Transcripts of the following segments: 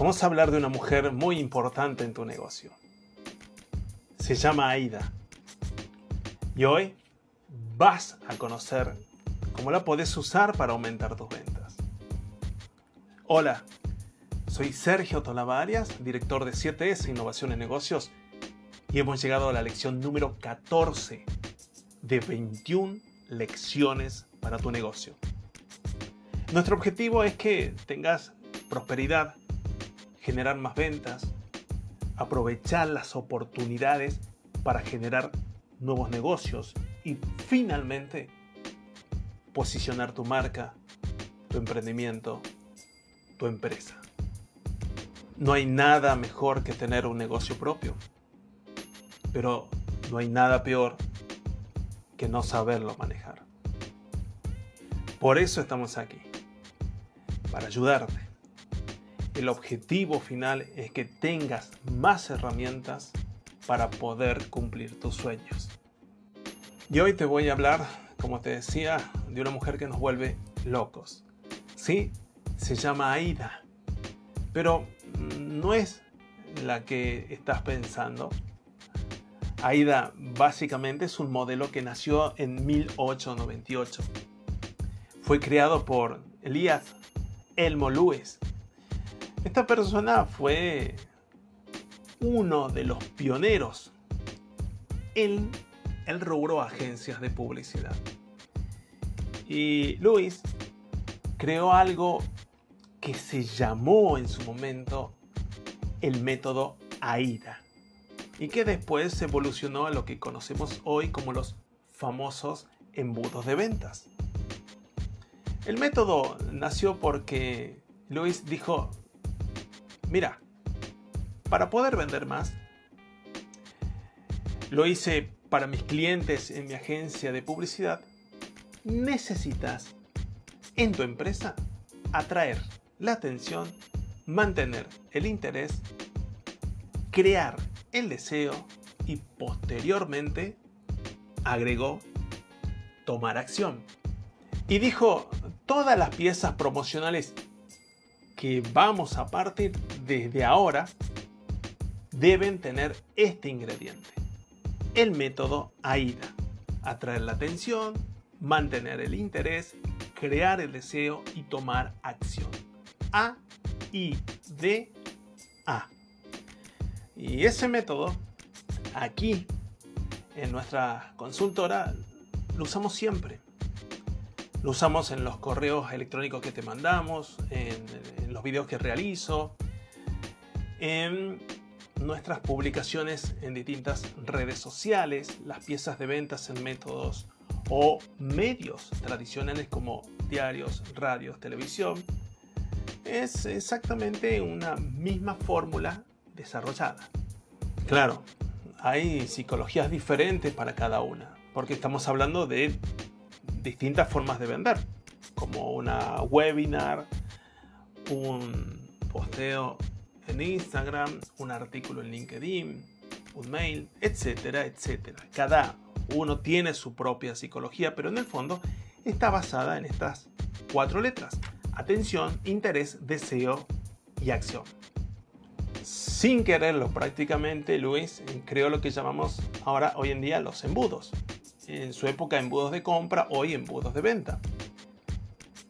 Vamos a hablar de una mujer muy importante en tu negocio. Se llama Aida. Y hoy vas a conocer cómo la puedes usar para aumentar tus ventas. Hola, soy Sergio Tolavarias, director de 7S Innovación en Negocios, y hemos llegado a la lección número 14 de 21 lecciones para tu negocio. Nuestro objetivo es que tengas prosperidad, generar más ventas, aprovechar las oportunidades para generar nuevos negocios y finalmente posicionar tu marca, tu emprendimiento, tu empresa. No hay nada mejor que tener un negocio propio, pero no hay nada peor que no saberlo manejar. Por eso estamos aquí, para ayudarte. El objetivo final es que tengas más herramientas para poder cumplir tus sueños. Y hoy te voy a hablar, como te decía, de una mujer que nos vuelve locos. Sí, se llama Aida, pero no es la que estás pensando. Aida básicamente es un modelo que nació en 1898. Fue creado por Elías Elmo Lewis. Esta persona fue uno de los pioneros en el rubro agencias de publicidad. Y Lewis creó algo que se llamó en su momento el método AIDA y que después evolucionó a lo que conocemos hoy como los famosos embudos de ventas. El método nació porque Luis dijo, mira, para poder vender más, lo hice para mis clientes en mi agencia de publicidad, necesitas en tu empresa atraer la atención, mantener el interés, crear el deseo y posteriormente agregó tomar acción. Y dijo, todas las piezas promocionales que vamos a partir desde ahora deben tener este ingrediente. El método AIDA. Atraer la atención, mantener el interés, crear el deseo y tomar acción. A, I, D, A. Y ese método, aquí, en nuestra consultora, lo usamos siempre. Lo usamos en los correos electrónicos que te mandamos, en, los videos que realizo, en nuestras publicaciones en distintas redes sociales, las piezas de ventas en métodos o medios tradicionales como diarios, radios, televisión. Es exactamente una misma fórmula desarrollada. Claro, hay psicologías diferentes para cada una, porque estamos hablando de distintas formas de vender, como una webinar, un posteo en Instagram, un artículo en LinkedIn, un mail, etcétera, etcétera. Cada uno tiene su propia psicología, pero en el fondo está basada en estas cuatro letras. Atención, interés, deseo y acción sin quererlo prácticamente, Luis creó lo que llamamos ahora hoy en día los embudos. En su época embudos de compra, hoy embudos de venta.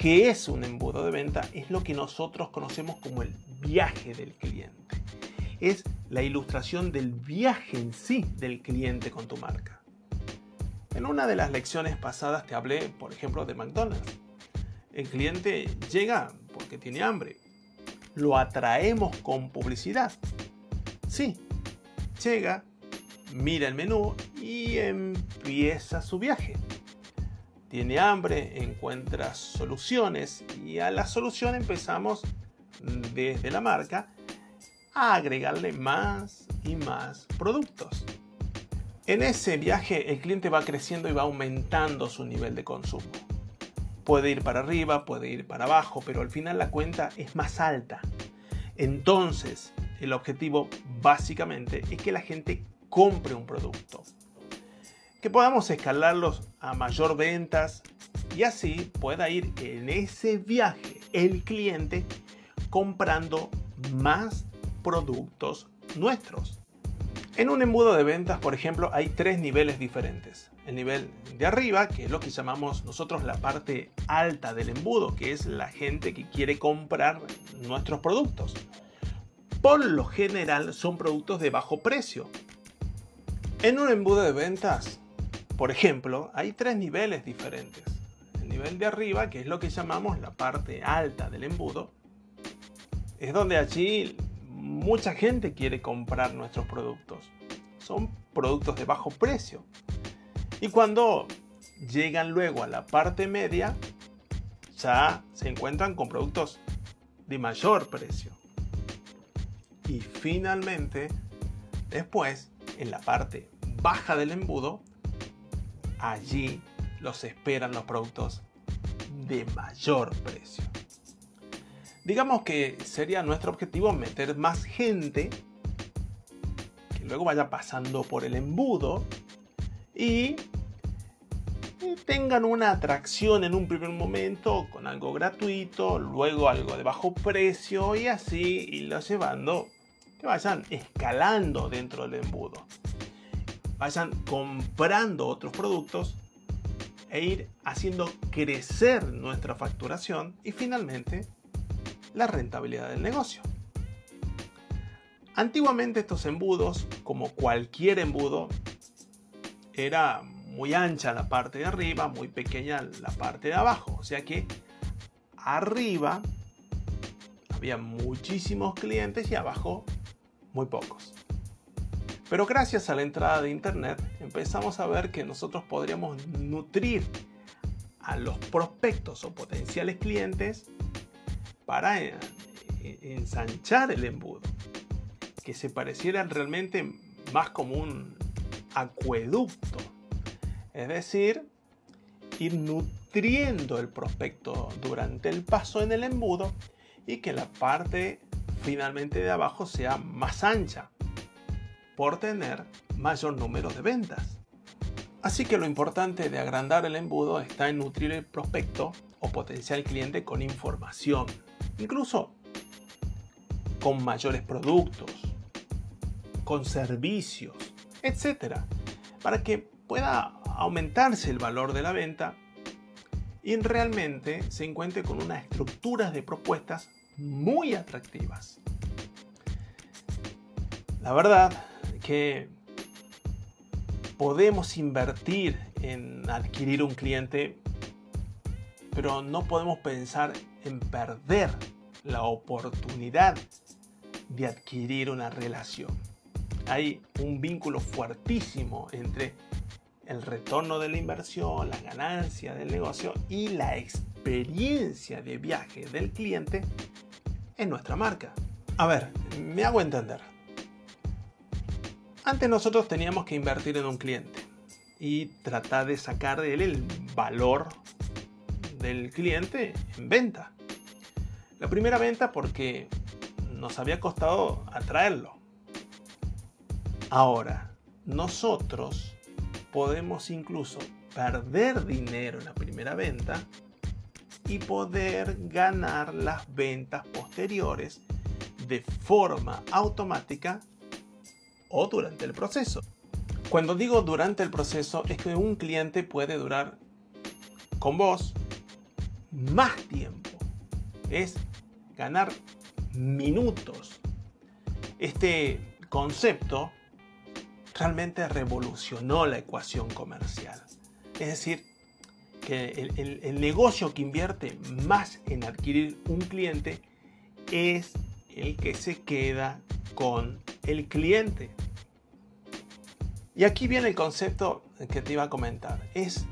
¿Qué es un embudo de venta? Es lo que nosotros conocemos como el viaje del cliente. Es la ilustración del viaje en sí del cliente con tu marca. En una de las lecciones pasadas te hablé, por ejemplo, de McDonald's. El cliente llega porque tiene hambre. Lo atraemos con publicidad. Sí, llega, mira el menú y empieza su viaje. Tiene hambre, encuentra soluciones y a la solución empezamos desde la marca a agregarle más y más productos. En ese viaje el cliente va creciendo y va aumentando su nivel de consumo. Puede ir para arriba, puede ir para abajo, pero al final la cuenta es más alta. Entonces, el objetivo básicamente es que la gente compre un producto. Que podamos escalarlos a mayor ventas y así pueda ir en ese viaje el cliente comprando más productos nuestros. En un embudo de ventas, por ejemplo, hay tres niveles diferentes. El nivel de arriba, que es lo que llamamos nosotros la parte alta del embudo, que es la gente que quiere comprar nuestros productos. Por lo general son productos de bajo precio. En un embudo de ventas, por ejemplo, hay tres niveles diferentes. El nivel de arriba, que es lo que llamamos la parte alta del embudo, es donde allí mucha gente quiere comprar nuestros productos. Son productos de bajo precio. Y cuando llegan luego a la parte media, ya se encuentran con productos de mayor precio. Y finalmente, después, en la parte baja del embudo, allí los esperan los productos de mayor precio. Digamos que sería nuestro objetivo meter más gente que luego vaya pasando por el embudo y tengan una atracción en un primer momento con algo gratuito, luego algo de bajo precio y así irlo llevando, que vayan escalando dentro del embudo, vayan comprando otros productos e ir haciendo crecer nuestra facturación y finalmente la rentabilidad del negocio. Antiguamente estos embudos, como cualquier embudo, era muy ancha la parte de arriba, muy pequeña la parte de abajo. O sea que arriba había muchísimos clientes y abajo muy pocos. Pero gracias a la entrada de Internet empezamos a ver que nosotros podríamos nutrir a los prospectos o potenciales clientes para eh, ensanchar el embudo, que se pareciera realmente más como un acueducto, es decir, ir nutriendo el prospecto durante el paso en el embudo y que la parte finalmente de abajo sea más ancha por tener mayor número de ventas. Así que lo importante de agrandar el embudo está en nutrir el prospecto o potencial cliente con información, incluso con mayores productos, con servicios, etc. Para que pueda aumentarse el valor de la venta y realmente se encuentre con unas estructuras de propuestas muy atractivas. La verdad que podemos invertir en adquirir un cliente, pero no podemos pensar en perder la oportunidad de adquirir una relación. Hay un vínculo fuertísimo entre el retorno de la inversión, la ganancia del negocio y la experiencia de viaje del cliente en nuestra marca. A ver, me hago entender. Antes nosotros teníamos que invertir en un cliente y tratar de sacar de él el valor del cliente en venta. La primera venta porque nos había costado atraerlo. Ahora, nosotros podemos incluso perder dinero en la primera venta y poder ganar las ventas posteriores de forma automática o durante el proceso. Cuando digo durante el proceso es que un cliente puede durar con vos más tiempo. Es ganar minutos. Este concepto realmente revolucionó la ecuación comercial. Es decir, que el, negocio que invierte más en adquirir un cliente es el que se queda con el cliente. Y aquí viene el concepto que te iba a comentar. Es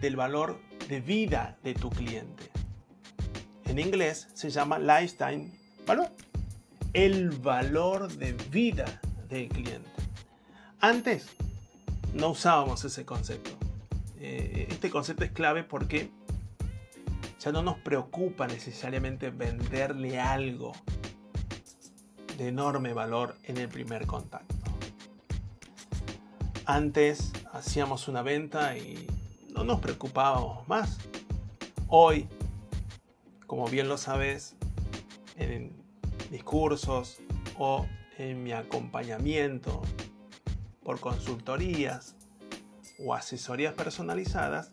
del valor de vida de tu cliente. En inglés se llama lifetime value. El valor de vida del cliente. Antes no usábamos ese concepto. Eh, este concepto es clave porque ya no nos preocupa necesariamente venderle algo de enorme valor en el primer contacto. Antes hacíamos una venta y no nos preocupábamos más. Hoy, como bien lo sabes, en mis cursos o en mi acompañamiento por consultorías o asesorías personalizadas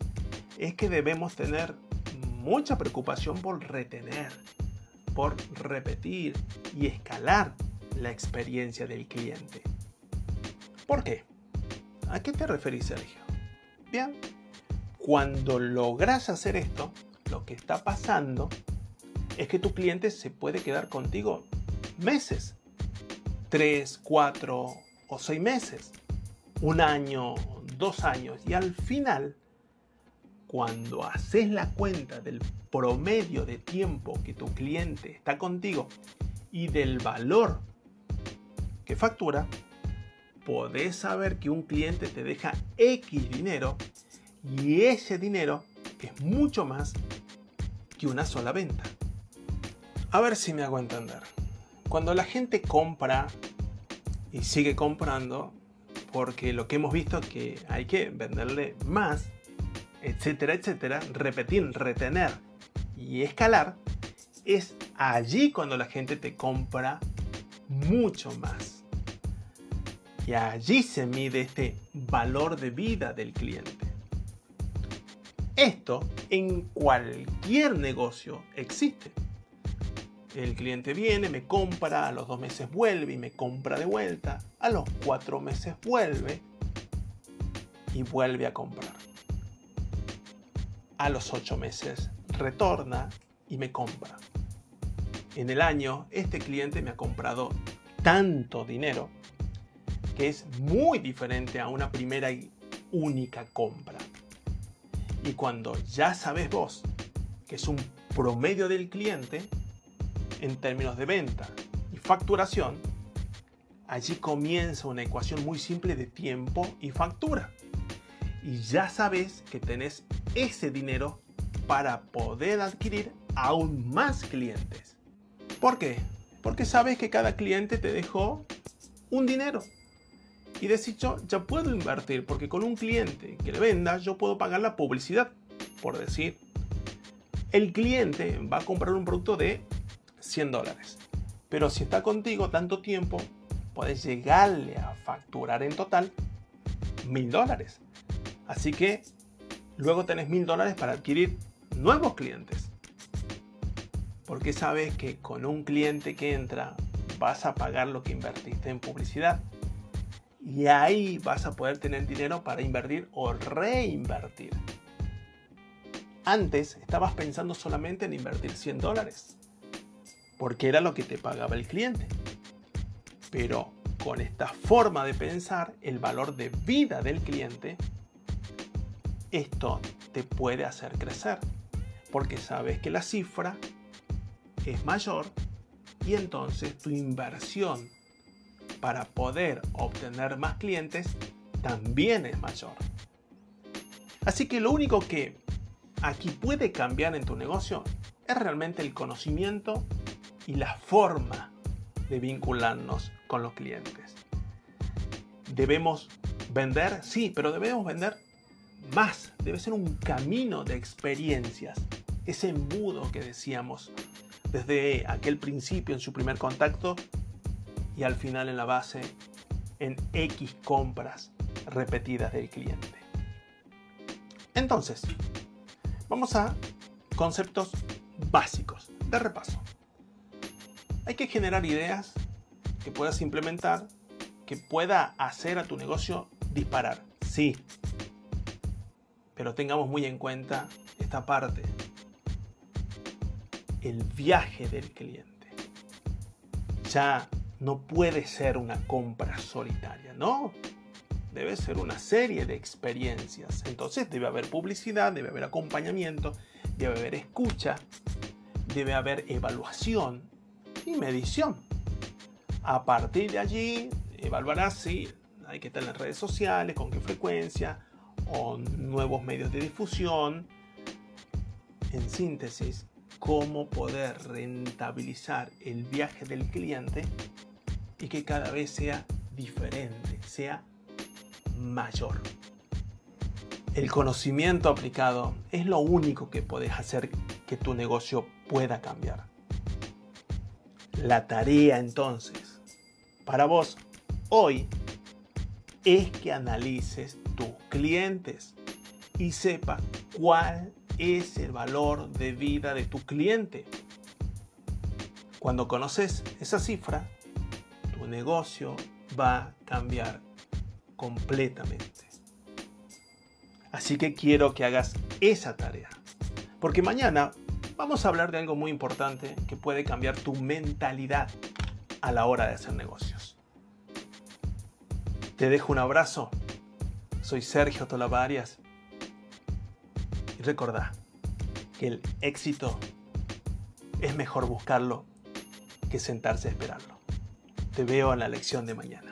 es que debemos tener mucha preocupación por retener, repetir y escalar la experiencia del cliente. ¿Por qué? ¿A qué te referís, Sergio? Bien, cuando logras hacer esto, lo que está pasando es que tu cliente se puede quedar contigo meses, tres, cuatro o seis meses, un año, dos años, y al final cuando haces la cuenta del promedio de tiempo que tu cliente está contigo y del valor que factura, podés saber que un cliente te deja X dinero y ese dinero es mucho más que una sola venta. A ver si me hago entender. Cuando la gente compra y sigue comprando, porque lo que hemos visto es que hay que venderle más etcétera, etcétera, repetir, retener y escalar, es allí cuando la gente te compra mucho más. Y allí se mide este valor de vida del cliente. Esto en cualquier negocio existe. El cliente viene, me compra, a los dos meses vuelve y me compra de vuelta, a los cuatro meses vuelve y vuelve a comprar a los ocho meses retorna y me compra. En el año, este cliente me ha comprado tanto dinero que es muy diferente a una primera y única compra. Y cuando ya sabes vos que es un promedio del cliente en términos de venta y facturación, allí comienza una ecuación muy simple de tiempo y factura. Y ya sabes que tenés ese dinero para poder adquirir aún más clientes. ¿Por qué? Porque sabes que cada cliente te dejó un dinero. Y decís yo ya puedo invertir porque con un cliente que le venda yo puedo pagar la publicidad. Por decir, el cliente va a comprar un producto de 100 dólares. Pero si está contigo tanto tiempo, puedes llegarle a facturar en total 1000 dólares. Así que luego tenés mil dólares para adquirir nuevos clientes. Porque sabes que con un cliente que entra vas a pagar lo que invertiste en publicidad. Y ahí vas a poder tener dinero para invertir o reinvertir. Antes estabas pensando solamente en invertir 100 dólares. Porque era lo que te pagaba el cliente. Pero con esta forma de pensar, el valor de vida del cliente esto te puede hacer crecer, porque sabes que la cifra es mayor y entonces tu inversión para poder obtener más clientes también es mayor. Así que lo único que aquí puede cambiar en tu negocio es realmente el conocimiento y la forma de vincularnos con los clientes. Debemos vender, sí, pero debemos vender más, debe ser un camino de experiencias, ese embudo que decíamos desde aquel principio en su primer contacto y al final en la base en X compras repetidas del cliente. Entonces, vamos a conceptos básicos de repaso. Hay que generar ideas que puedas implementar, que pueda hacer a tu negocio disparar. Sí, pero tengamos muy en cuenta esta parte. El viaje del cliente. Ya no puede ser una compra solitaria, ¿no? Debe ser una serie de experiencias. Entonces debe haber publicidad, debe haber acompañamiento, debe haber escucha, debe haber evaluación y medición. A partir de allí, evaluarás si hay que estar en las redes sociales, con qué frecuencia, o nuevos medios de difusión. En síntesis, cómo poder rentabilizar el viaje del cliente y que cada vez sea diferente, sea mayor. El conocimiento aplicado es lo único que puedes hacer que tu negocio pueda cambiar. La tarea entonces para vos hoy es que analices tus clientes y sepa cuál es el valor de vida de tu cliente. Cuando conoces esa cifra, tu negocio va a cambiar completamente. Así que quiero que hagas esa tarea. Porque mañana vamos a hablar de algo muy importante que puede cambiar tu mentalidad a la hora de hacer negocios. Te dejo un abrazo. Soy Sergio Tolavarias. Y recordá que el éxito es mejor buscarlo que sentarse a esperarlo. Te veo en la lección de mañana.